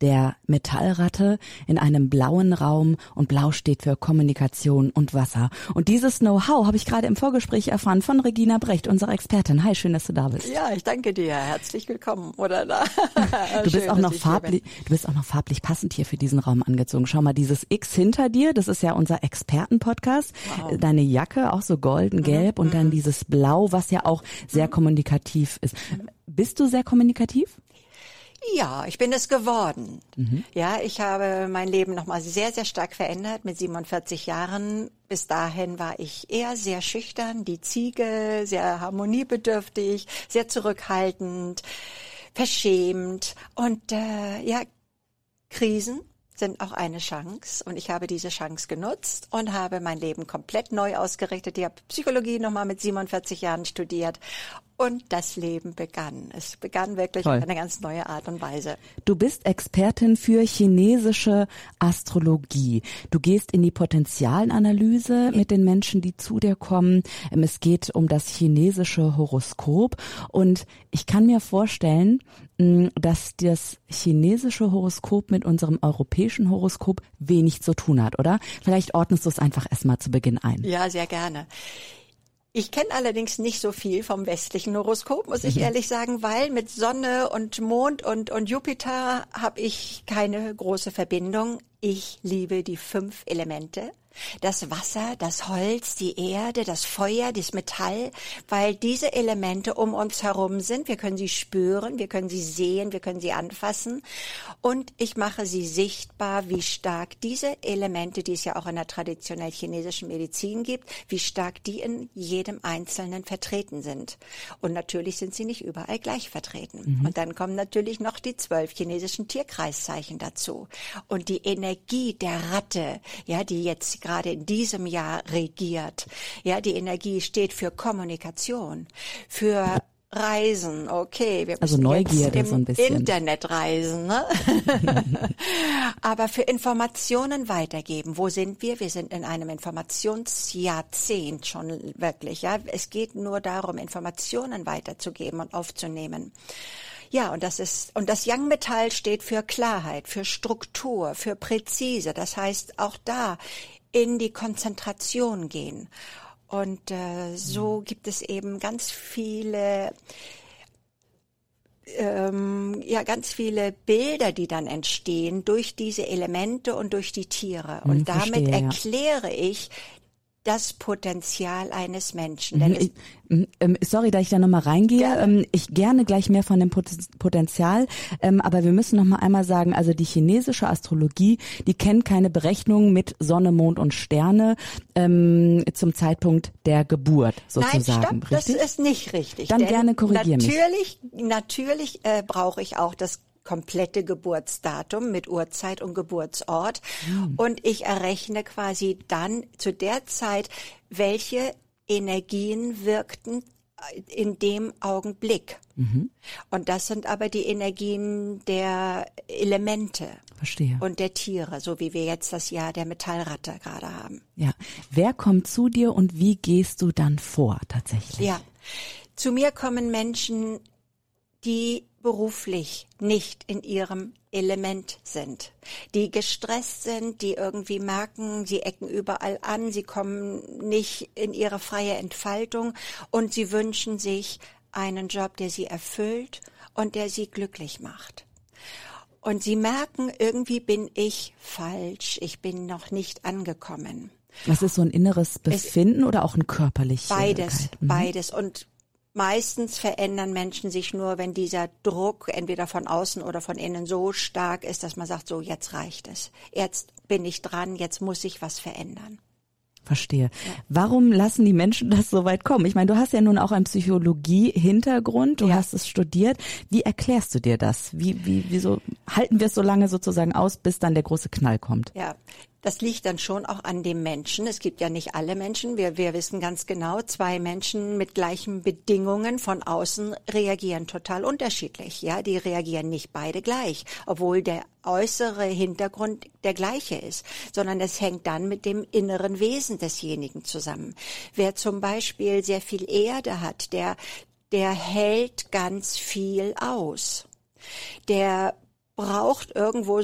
der Metallratte in einem blauen Raum und blau steht für Kommunikation und Wasser. Und dieses Know-how habe ich gerade im Vorgespräch erfahren von Regina Brecht, unserer Expertin. Hi, schön, dass du da bist. Ja, ich danke dir. Herzlich willkommen. Oder da. du bist schön, auch noch farblich, du bist auch noch farblich passend hier für diesen Raum angezogen. Schau mal, dieses X hinter dir, das ist ja unser Expertenpodcast. Wow. Deine Jacke auch so golden gelb mhm. und dann mhm. dieses Blau, was ja auch sehr mhm. kommunikativ ist. Bist du sehr kommunikativ? Ja, ich bin es geworden. Mhm. Ja, ich habe mein Leben nochmal sehr, sehr stark verändert mit 47 Jahren. Bis dahin war ich eher sehr schüchtern, die Ziege, sehr harmoniebedürftig, sehr zurückhaltend, verschämt und äh, ja, Krisen sind auch eine Chance und ich habe diese Chance genutzt und habe mein Leben komplett neu ausgerichtet. Ich habe Psychologie nochmal mit 47 Jahren studiert und das Leben begann. Es begann wirklich Toll. auf eine ganz neue Art und Weise. Du bist Expertin für chinesische Astrologie. Du gehst in die Potenzialanalyse mit den Menschen, die zu dir kommen. Ähm, es geht um das chinesische Horoskop. Und ich kann mir vorstellen, mm, dass das chinesische Horoskop mit unserem europäischen Horoskop wenig zu tun hat, oder? Vielleicht ordnest du es einfach erstmal zu Beginn ein. Ja, sehr gerne. Ich kenne allerdings nicht so viel vom westlichen Horoskop, muss ich mhm. ehrlich sagen, weil mit Sonne und Mond und, und Jupiter habe ich keine große Verbindung. Ich liebe die fünf Elemente das Wasser, das Holz, die Erde, das Feuer, das Metall, weil diese Elemente um uns herum sind. Wir können sie spüren, wir können sie sehen, wir können sie anfassen. Und ich mache sie sichtbar, wie stark diese Elemente, die es ja auch in der traditionell chinesischen Medizin gibt, wie stark die in jedem Einzelnen vertreten sind. Und natürlich sind sie nicht überall gleich vertreten. Mhm. Und dann kommen natürlich noch die zwölf chinesischen Tierkreiszeichen dazu. Und die Energie der Ratte, ja, die jetzt gerade in diesem Jahr regiert. Ja, die Energie steht für Kommunikation, für Reisen, okay, wir also Neugierde so ein bisschen. Internet reisen, ne? aber für Informationen weitergeben. Wo sind wir? Wir sind in einem Informationsjahrzehnt schon wirklich, ja. Es geht nur darum, Informationen weiterzugeben und aufzunehmen. Ja, und das ist, und das Young Metall steht für Klarheit, für Struktur, für präzise. Das heißt, auch da in die Konzentration gehen. Und äh, so mhm. gibt es eben ganz viele ähm, ja ganz viele Bilder, die dann entstehen durch diese Elemente und durch die Tiere. Und mhm, damit verstehe, erkläre ja. ich das Potenzial eines Menschen. Mhm, ich, mm, ähm, sorry, da ich da nochmal reingehe. Gerne. Ähm, ich gerne gleich mehr von dem Potenzial, ähm, aber wir müssen nochmal einmal sagen, also die chinesische Astrologie, die kennt keine Berechnung mit Sonne, Mond und Sterne ähm, zum Zeitpunkt der Geburt sozusagen. Nein, stopp, richtig? das ist nicht richtig. Dann gerne korrigieren natürlich, mich. Natürlich äh, brauche ich auch das komplette Geburtsdatum mit Uhrzeit und Geburtsort. Mhm. Und ich errechne quasi dann zu der Zeit, welche Energien wirkten in dem Augenblick. Mhm. Und das sind aber die Energien der Elemente. Verstehe. Und der Tiere, so wie wir jetzt das Jahr der Metallratte gerade haben. Ja. Wer kommt zu dir und wie gehst du dann vor tatsächlich? Ja. Zu mir kommen Menschen, die beruflich nicht in ihrem Element sind, die gestresst sind, die irgendwie merken, sie ecken überall an, sie kommen nicht in ihre freie Entfaltung und sie wünschen sich einen Job, der sie erfüllt und der sie glücklich macht. Und sie merken, irgendwie bin ich falsch, ich bin noch nicht angekommen. Das ist so ein inneres Befinden es, oder auch ein körperliches? Beides, mhm. beides. Und Meistens verändern Menschen sich nur, wenn dieser Druck entweder von außen oder von innen so stark ist, dass man sagt, so jetzt reicht es. Jetzt bin ich dran, jetzt muss ich was verändern. Verstehe. Warum lassen die Menschen das so weit kommen? Ich meine, du hast ja nun auch einen Psychologie-Hintergrund, du ja. hast es studiert. Wie erklärst du dir das? Wie, wie, wieso halten wir es so lange sozusagen aus, bis dann der große Knall kommt? Ja, Das liegt dann schon auch an dem Menschen. Es gibt ja nicht alle Menschen. Wir, wir wissen ganz genau, zwei Menschen mit gleichen Bedingungen von außen reagieren total unterschiedlich. Ja, die reagieren nicht beide gleich, obwohl der äußere Hintergrund der gleiche ist, sondern es hängt dann mit dem inneren Wesen desjenigen zusammen. Wer zum Beispiel sehr viel Erde hat, der, der hält ganz viel aus. Der braucht irgendwo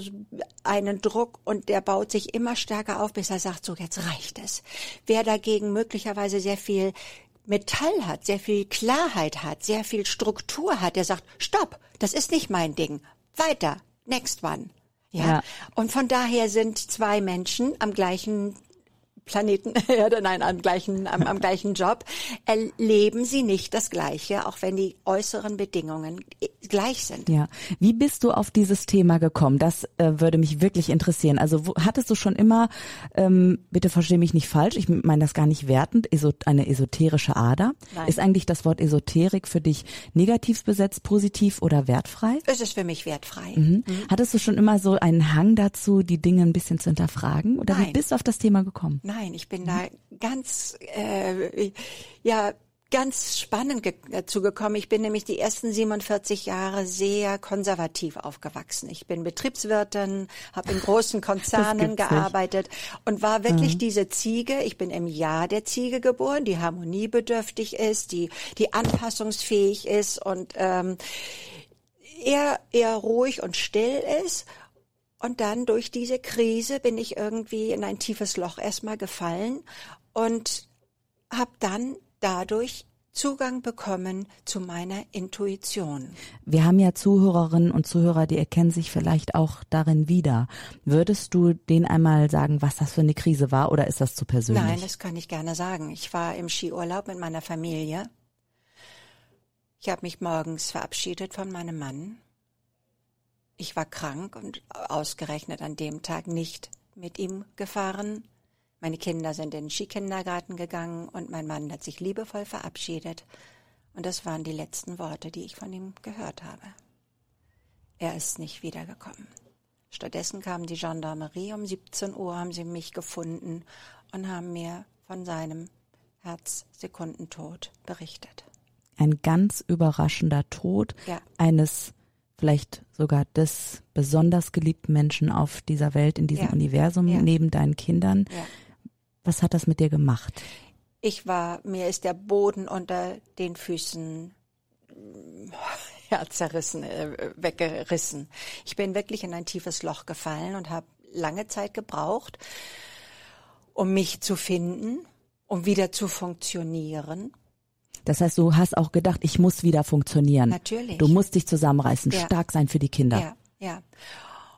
einen Druck und der baut sich immer stärker auf, bis er sagt, so jetzt reicht es. Wer dagegen möglicherweise sehr viel Metall hat, sehr viel Klarheit hat, sehr viel Struktur hat, der sagt, stopp, das ist nicht mein Ding. Weiter, next one. Ja. ja. Und von daher sind zwei Menschen am gleichen Planeten Erde, nein, am gleichen, am, am gleichen Job, erleben sie nicht das Gleiche, auch wenn die äußeren Bedingungen gleich sind. Ja. Wie bist du auf dieses Thema gekommen? Das äh, würde mich wirklich interessieren. Also wo, hattest du schon immer, ähm, bitte verstehe mich nicht falsch, ich meine das gar nicht wertend, eine esoterische Ader? Nein. Ist eigentlich das Wort Esoterik für dich negativ besetzt, positiv oder wertfrei? Es ist für mich wertfrei. Mhm. Mhm. Hattest du schon immer so einen Hang dazu, die Dinge ein bisschen zu hinterfragen? Oder Nein. wie bist du auf das Thema gekommen? Nein. Nein, ich bin mhm. da ganz, äh, ja, ganz spannend dazu gekommen. Ich bin nämlich die ersten 47 Jahre sehr konservativ aufgewachsen. Ich bin Betriebswirtin, habe in großen Konzernen gearbeitet und war wirklich mhm. diese Ziege. Ich bin im Jahr der Ziege geboren, die harmoniebedürftig ist, die die anpassungsfähig ist und ähm, eher eher ruhig und still ist und dann durch diese Krise bin ich irgendwie in ein tiefes Loch erstmal gefallen und habe dann dadurch Zugang bekommen zu meiner Intuition. Wir haben ja Zuhörerinnen und Zuhörer, die erkennen sich vielleicht auch darin wieder. Würdest du denen einmal sagen, was das für eine Krise war oder ist das zu persönlich? Nein, das kann ich gerne sagen. Ich war im Skiurlaub mit meiner Familie. Ich habe mich morgens verabschiedet von meinem Mann ich war krank und ausgerechnet an dem Tag nicht mit ihm gefahren. Meine Kinder sind in den Skikindergarten gegangen und mein Mann hat sich liebevoll verabschiedet. Und das waren die letzten Worte, die ich von ihm gehört habe. Er ist nicht wiedergekommen. Stattdessen kam die Gendarmerie. Um 17 Uhr haben sie mich gefunden und haben mir von seinem Herzsekundentod berichtet. Ein ganz überraschender Tod ja. eines vielleicht sogar des besonders geliebten Menschen auf dieser Welt, in diesem ja. Universum, ja. neben deinen Kindern. Ja. Was hat das mit dir gemacht? Ich war, mir ist der Boden unter den Füßen ja, zerrissen, äh, weggerissen. Ich bin wirklich in ein tiefes Loch gefallen und habe lange Zeit gebraucht, um mich zu finden, um wieder zu funktionieren. Das heißt, du hast auch gedacht, ich muss wieder funktionieren. Natürlich. Du musst dich zusammenreißen, ja. stark sein für die Kinder. Ja, ja.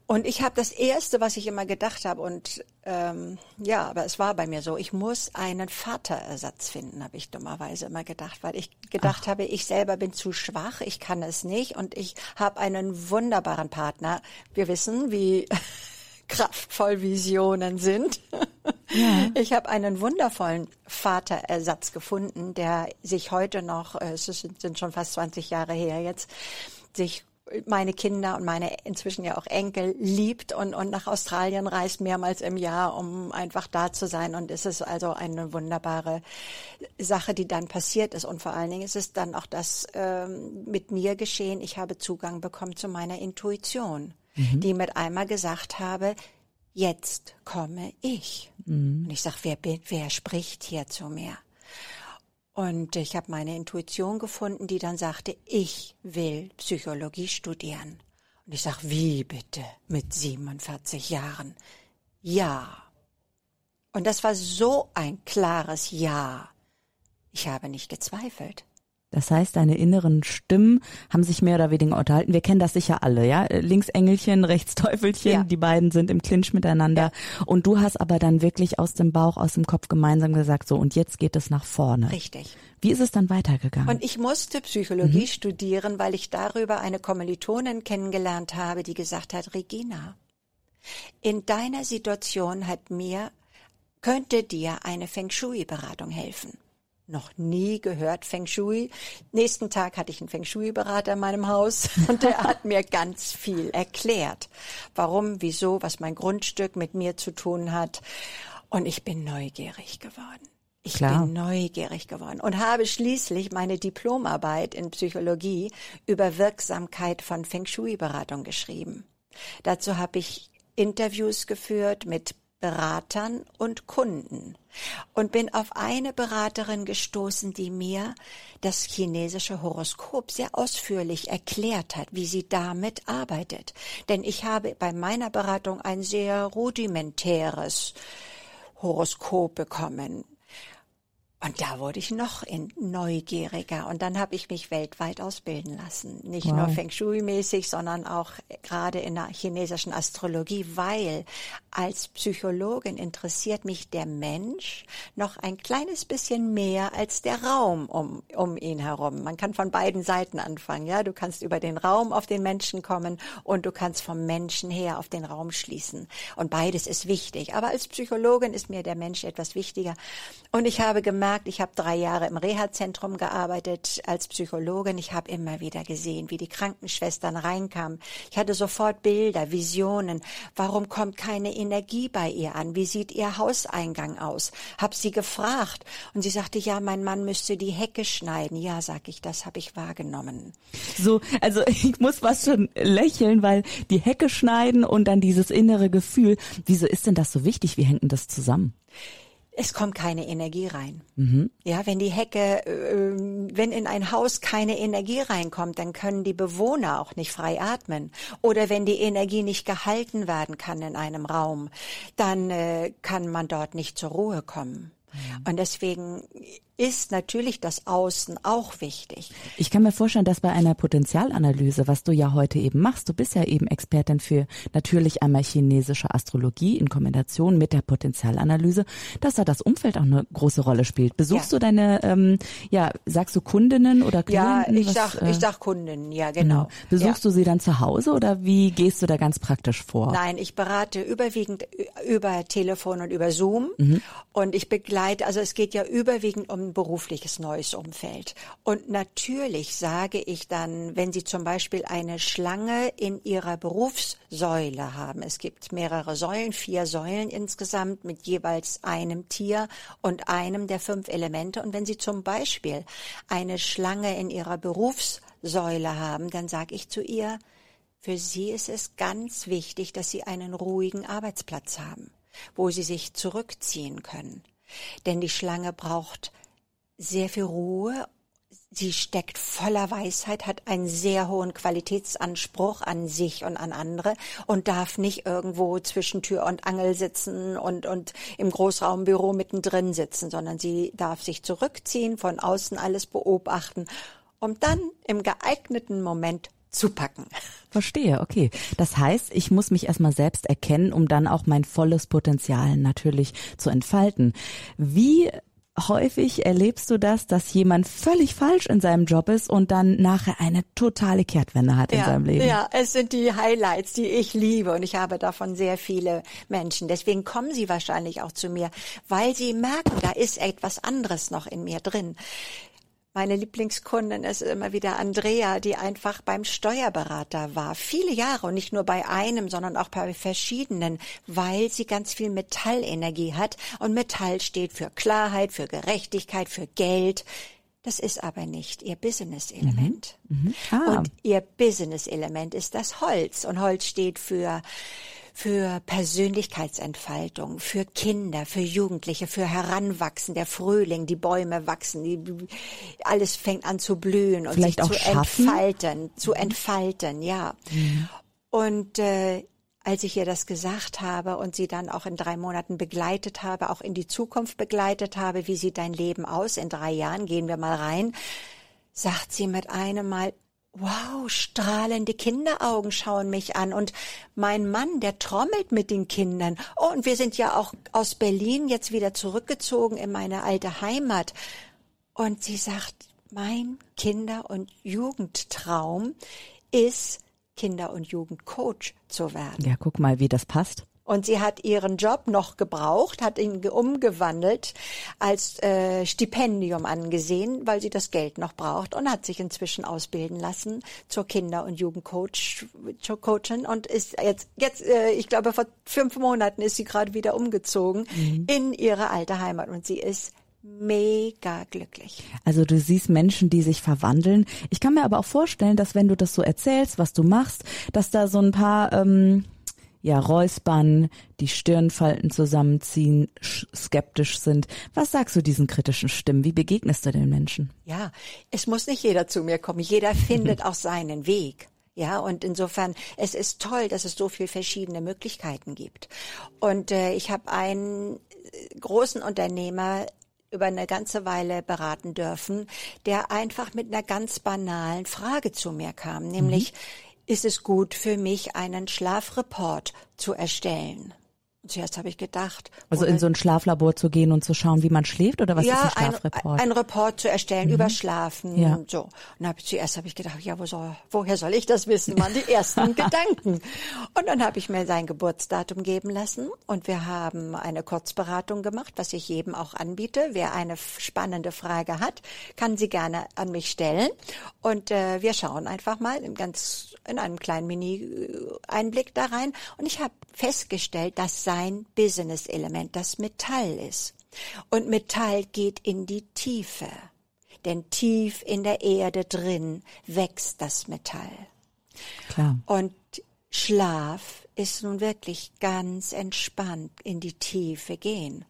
Und ich habe das Erste, was ich immer gedacht habe, und ähm, ja, aber es war bei mir so, ich muss einen Vaterersatz finden, habe ich dummerweise immer gedacht, weil ich gedacht Ach. habe, ich selber bin zu schwach, ich kann es nicht und ich habe einen wunderbaren Partner. Wir wissen, wie kraftvoll Visionen sind. Ja. Ich habe einen wundervollen Vaterersatz gefunden, der sich heute noch, äh, es sind schon fast 20 Jahre her jetzt, sich meine Kinder und meine inzwischen ja auch Enkel liebt und, und nach Australien reist mehrmals im Jahr, um einfach da zu sein. Und es ist also eine wunderbare Sache, die dann passiert ist. Und vor allen Dingen ist es dann auch das ähm, mit mir geschehen. Ich habe Zugang bekommen zu meiner Intuition mhm. die mit einmal gesagt habe, jetzt komme ich. Mhm. Und ich sag, wer bin, wer spricht hier zu mir? Und ich habe meine Intuition gefunden, die dann sagte, ich will Psychologie studieren. Und ich sag, wie bitte mit 47 Jahren? Ja. Und das war so ein klares Ja. Ich habe nicht gezweifelt. Das heißt, deine inneren Stimmen haben sich mehr oder weniger unterhalten. Wir kennen das sicher alle, ja? Links Engelchen, rechts Teufelchen, ja. die beiden sind im Clinch miteinander. Ja. Und du hast aber dann wirklich aus dem Bauch, aus dem Kopf gemeinsam gesagt, so, und jetzt geht es nach vorne. Richtig. Wie ist es dann weitergegangen? Und ich musste Psychologie mhm. studieren, weil ich darüber eine Kommilitonin kennengelernt habe, die gesagt hat, Regina, in deiner Situation hat mir, könnte dir eine Feng Shui-Beratung helfen. Noch nie gehört Feng Shui. Nächsten Tag hatte ich einen Feng Shui-Berater in meinem Haus und der hat mir ganz viel erklärt. Warum, wieso, was mein Grundstück mit mir zu tun hat. Und ich bin neugierig geworden. Ich Klar. bin neugierig geworden und habe schließlich meine Diplomarbeit in Psychologie über Wirksamkeit von Feng Shui-Beratung geschrieben. Dazu habe ich Interviews geführt mit Beratern und Kunden und bin auf eine Beraterin gestoßen, die mir das chinesische Horoskop sehr ausführlich erklärt hat, wie sie damit arbeitet. Denn ich habe bei meiner Beratung ein sehr rudimentäres Horoskop bekommen. Und da wurde ich noch neugieriger. Und dann habe ich mich weltweit ausbilden lassen. Nicht wow. nur Feng Shui-mäßig, sondern auch gerade in der chinesischen Astrologie, weil als Psychologin interessiert mich der Mensch noch ein kleines bisschen mehr als der Raum um, um ihn herum. Man kann von beiden Seiten anfangen. Ja, du kannst über den Raum auf den Menschen kommen und du kannst vom Menschen her auf den Raum schließen. Und beides ist wichtig. Aber als Psychologin ist mir der Mensch etwas wichtiger. Und ich habe gemerkt, ich habe drei Jahre im Reha-Zentrum gearbeitet als Psychologin. Ich habe immer wieder gesehen, wie die Krankenschwestern reinkamen. Ich hatte sofort Bilder, Visionen. Warum kommt keine Energie bei ihr an? Wie sieht ihr Hauseingang aus? Hab sie gefragt und sie sagte, ja, mein Mann müsste die Hecke schneiden. Ja, sag ich, das habe ich wahrgenommen. So, also ich muss was schon lächeln, weil die Hecke schneiden und dann dieses innere Gefühl. Wieso ist denn das so wichtig? Wie hängt denn das zusammen? Es kommt keine Energie rein. Mhm. Ja, wenn die Hecke, äh, wenn in ein Haus keine Energie reinkommt, dann können die Bewohner auch nicht frei atmen. Oder wenn die Energie nicht gehalten werden kann in einem Raum, dann äh, kann man dort nicht zur Ruhe kommen. Mhm. Und deswegen ist natürlich das Außen auch wichtig. Ich kann mir vorstellen, dass bei einer Potenzialanalyse, was du ja heute eben machst, du bist ja eben Expertin für natürlich einmal chinesische Astrologie in Kombination mit der Potenzialanalyse, dass da das Umfeld auch eine große Rolle spielt. Besuchst ja. du deine, ähm, ja, sagst du Kundinnen oder Klienten? Ja, ich was, sag, äh, ich sag Kundinnen, ja, genau. genau. Besuchst ja. du sie dann zu Hause oder wie gehst du da ganz praktisch vor? Nein, ich berate überwiegend über Telefon und über Zoom mhm. und ich begleite, also es geht ja überwiegend um berufliches neues Umfeld. Und natürlich sage ich dann, wenn Sie zum Beispiel eine Schlange in Ihrer Berufssäule haben, es gibt mehrere Säulen, vier Säulen insgesamt mit jeweils einem Tier und einem der fünf Elemente. Und wenn Sie zum Beispiel eine Schlange in Ihrer Berufssäule haben, dann sage ich zu ihr, für Sie ist es ganz wichtig, dass Sie einen ruhigen Arbeitsplatz haben, wo Sie sich zurückziehen können. Denn die Schlange braucht sehr viel Ruhe. Sie steckt voller Weisheit, hat einen sehr hohen Qualitätsanspruch an sich und an andere und darf nicht irgendwo zwischen Tür und Angel sitzen und, und im Großraumbüro mittendrin sitzen, sondern sie darf sich zurückziehen, von außen alles beobachten, um dann im geeigneten Moment zu packen. Verstehe, okay. Das heißt, ich muss mich erstmal selbst erkennen, um dann auch mein volles Potenzial natürlich zu entfalten. Wie häufig erlebst du das, dass jemand völlig falsch in seinem Job ist und dann nachher eine totale Kehrtwende hat in ja, seinem Leben. Ja, es sind die Highlights, die ich liebe und ich habe davon sehr viele Menschen. Deswegen kommen sie wahrscheinlich auch zu mir, weil sie merken, da ist etwas anderes noch in mir drin. Meine Lieblingskundin ist immer wieder Andrea, die einfach beim Steuerberater war. Viele Jahre und nicht nur bei einem, sondern auch bei verschiedenen, weil sie ganz viel Metallenergie hat. Und Metall steht für Klarheit, für Gerechtigkeit, für Geld. Das ist aber nicht ihr Business-Element. Mhm. Mhm. Ah. Und ihr Business-Element ist das Holz. Und Holz steht für für Persönlichkeitsentfaltung, für Kinder, für Jugendliche, für Heranwachsen, der Frühling, die Bäume wachsen, die, alles fängt an zu blühen und Vielleicht sich zu schaffen? entfalten, zu mhm. entfalten, ja. Mhm. Und äh, als ich ihr das gesagt habe und sie dann auch in drei Monaten begleitet habe, auch in die Zukunft begleitet habe, wie sieht dein Leben aus? In drei Jahren gehen wir mal rein, sagt sie mit einem Mal, wow, strahlende Kinderaugen schauen mich an und mein Mann, der trommelt mit den Kindern. Oh, und wir sind ja auch aus Berlin jetzt wieder zurückgezogen in meine alte Heimat. Und sie sagt, mein Kinder- und Jugendtraum ist, Kinder- und Jugendcoach zu werden. Ja, guck mal, wie das passt. Und sie hat ihren Job noch gebraucht, hat ihn umgewandelt als äh, Stipendium angesehen, weil sie das Geld noch braucht und hat sich inzwischen ausbilden lassen zur Kinder- und Jugendcoach, zur Coachin und ist jetzt, jetzt, äh, ich glaube, vor fünf Monaten ist sie gerade wieder umgezogen mhm. in ihre alte Heimat und sie ist mega glücklich. Also du siehst Menschen, die sich verwandeln. Ich kann mir aber auch vorstellen, dass wenn du das so erzählst, was du machst, dass da so ein paar ähm, ja, räuspern, die Stirnfalten zusammenziehen, skeptisch sind. Was sagst du diesen kritischen Stimmen? Wie begegnest du den Menschen? Ja, es muss nicht jeder zu mir kommen. Jeder findet auch seinen Weg. Ja, und insofern, es ist toll, dass es so viele verschiedene Möglichkeiten gibt. Und äh, ich habe einen äh, großen Unternehmer über eine ganze Weile beraten dürfen, der einfach mit einer ganz banalen Frage zu mir kam, nämlich, mhm ist es gut für mich, einen Schlafreport zu erstellen. Zuerst habe ich gedacht. Also in so ein Schlaflabor zu gehen und zu schauen, wie man schläft oder was ja, ist ein Schlafreport? Ein, ein Report zu erstellen mhm. über Schlafen ja. und so. Und hab, zuerst habe ich gedacht, ja, wo soll, woher soll ich das wissen? Waren die ersten Gedanken. Und dann habe ich mir sein Geburtsdatum geben lassen und wir haben eine Kurzberatung gemacht, was ich jedem auch anbiete. Wer eine spannende Frage hat, kann sie gerne an mich stellen. Und äh, wir schauen einfach mal in ganz in einem kleinen Mini-Einblick da rein. Und ich habe festgestellt, dass sein ein Business-Element, das Metall ist. Und Metall geht in die Tiefe. Denn tief in der Erde drin wächst das Metall. Klar. Und Schlaf ist nun wirklich ganz entspannt in die Tiefe gehen.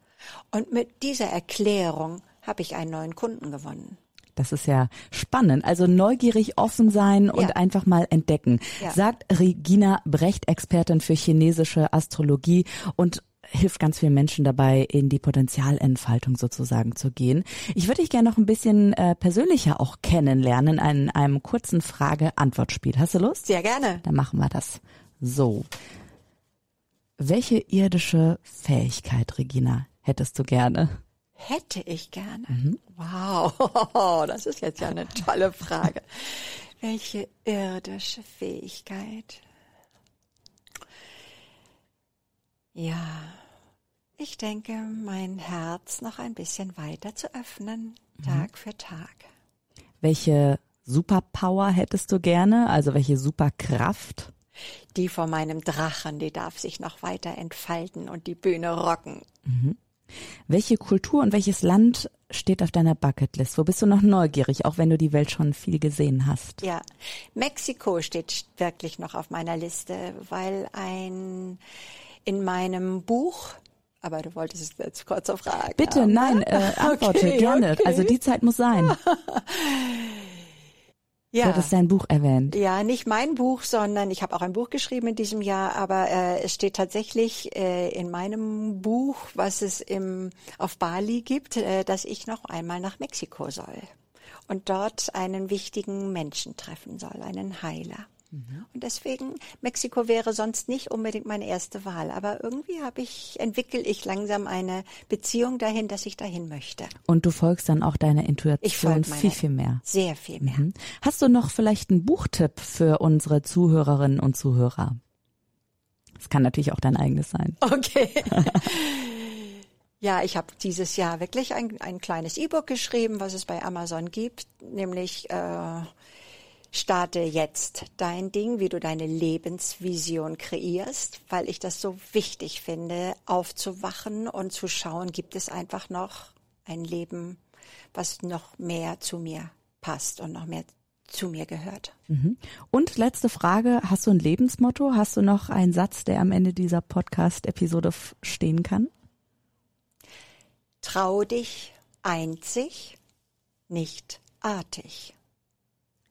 Und mit dieser Erklärung habe ich einen neuen Kunden gewonnen. Das ist ja spannend. Also neugierig offen sein und ja. einfach mal entdecken. Ja. Sagt Regina Brecht, Expertin für chinesische Astrologie und hilft ganz vielen Menschen dabei, in die Potenzialentfaltung sozusagen zu gehen. Ich würde dich gerne noch ein bisschen äh, persönlicher auch kennenlernen in einem kurzen Frage-Antwort-Spiel. Hast du Lust? Sehr gerne. Dann machen wir das. So. Welche irdische Fähigkeit, Regina, hättest du gerne? Hätte ich gerne. Mhm. Wow, das ist jetzt ja eine tolle Frage. Welche irdische Fähigkeit? Ja, ich denke, mein Herz noch ein bisschen weiter zu öffnen, mhm. Tag für Tag. Welche Superpower hättest du gerne? Also welche Superkraft? Die von meinem Drachen, die darf sich noch weiter entfalten und die Bühne rocken. Mhm. Welche Kultur und welches Land steht auf deiner Bucketlist? Wo bist du noch neugierig, auch wenn du die Welt schon viel gesehen hast? Ja, Mexiko steht wirklich noch auf meiner Liste, weil ein in meinem Buch aber du wolltest es jetzt kurz auf Fragen. Bitte, haben, nein, ne? äh, antworte okay, gerne. Okay. Also die Zeit muss sein. Ja. Du hattest dein Buch erwähnt. Ja, nicht mein Buch, sondern ich habe auch ein Buch geschrieben in diesem Jahr, aber äh, es steht tatsächlich äh, in meinem Buch, was es im, auf Bali gibt, äh, dass ich noch einmal nach Mexiko soll und dort einen wichtigen Menschen treffen soll, einen Heiler. Mhm. Und deswegen, Mexiko wäre sonst nicht unbedingt meine erste Wahl. Aber irgendwie habe ich, entwickle ich langsam eine Beziehung dahin, dass ich dahin möchte. Und du folgst dann auch deiner Intuition viel, viel mehr. Sehr viel mehr. Mhm. Hast du noch vielleicht einen Buchtipp für unsere Zuhörerinnen und Zuhörer? Das kann natürlich auch dein eigenes sein. Okay. Ja, ich habe dieses Jahr wirklich ein, ein kleines E-Book geschrieben, was es bei Amazon gibt, nämlich äh, starte jetzt dein Ding, wie du deine Lebensvision kreierst, weil ich das so wichtig finde, aufzuwachen und zu schauen, gibt es einfach noch ein Leben, was noch mehr zu mir passt und noch mehr zu mir gehört. Mhm. Und letzte Frage, hast du ein Lebensmotto? Hast du noch einen Satz, der am Ende dieser Podcast-Episode stehen kann? Trau dich einzig, nicht artig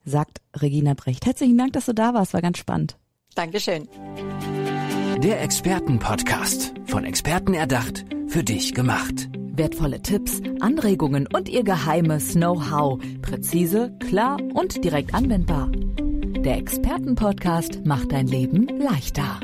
sagt Regina Brecht. Herzlichen Dank, dass du da warst, war ganz spannend. Dankeschön. Der Expertenpodcast, von Experten erdacht, für dich gemacht. Wertvolle Tipps, Anregungen und ihr geheimes Know-how. Präzise, klar und direkt anwendbar. Der Expertenpodcast macht dein Leben leichter.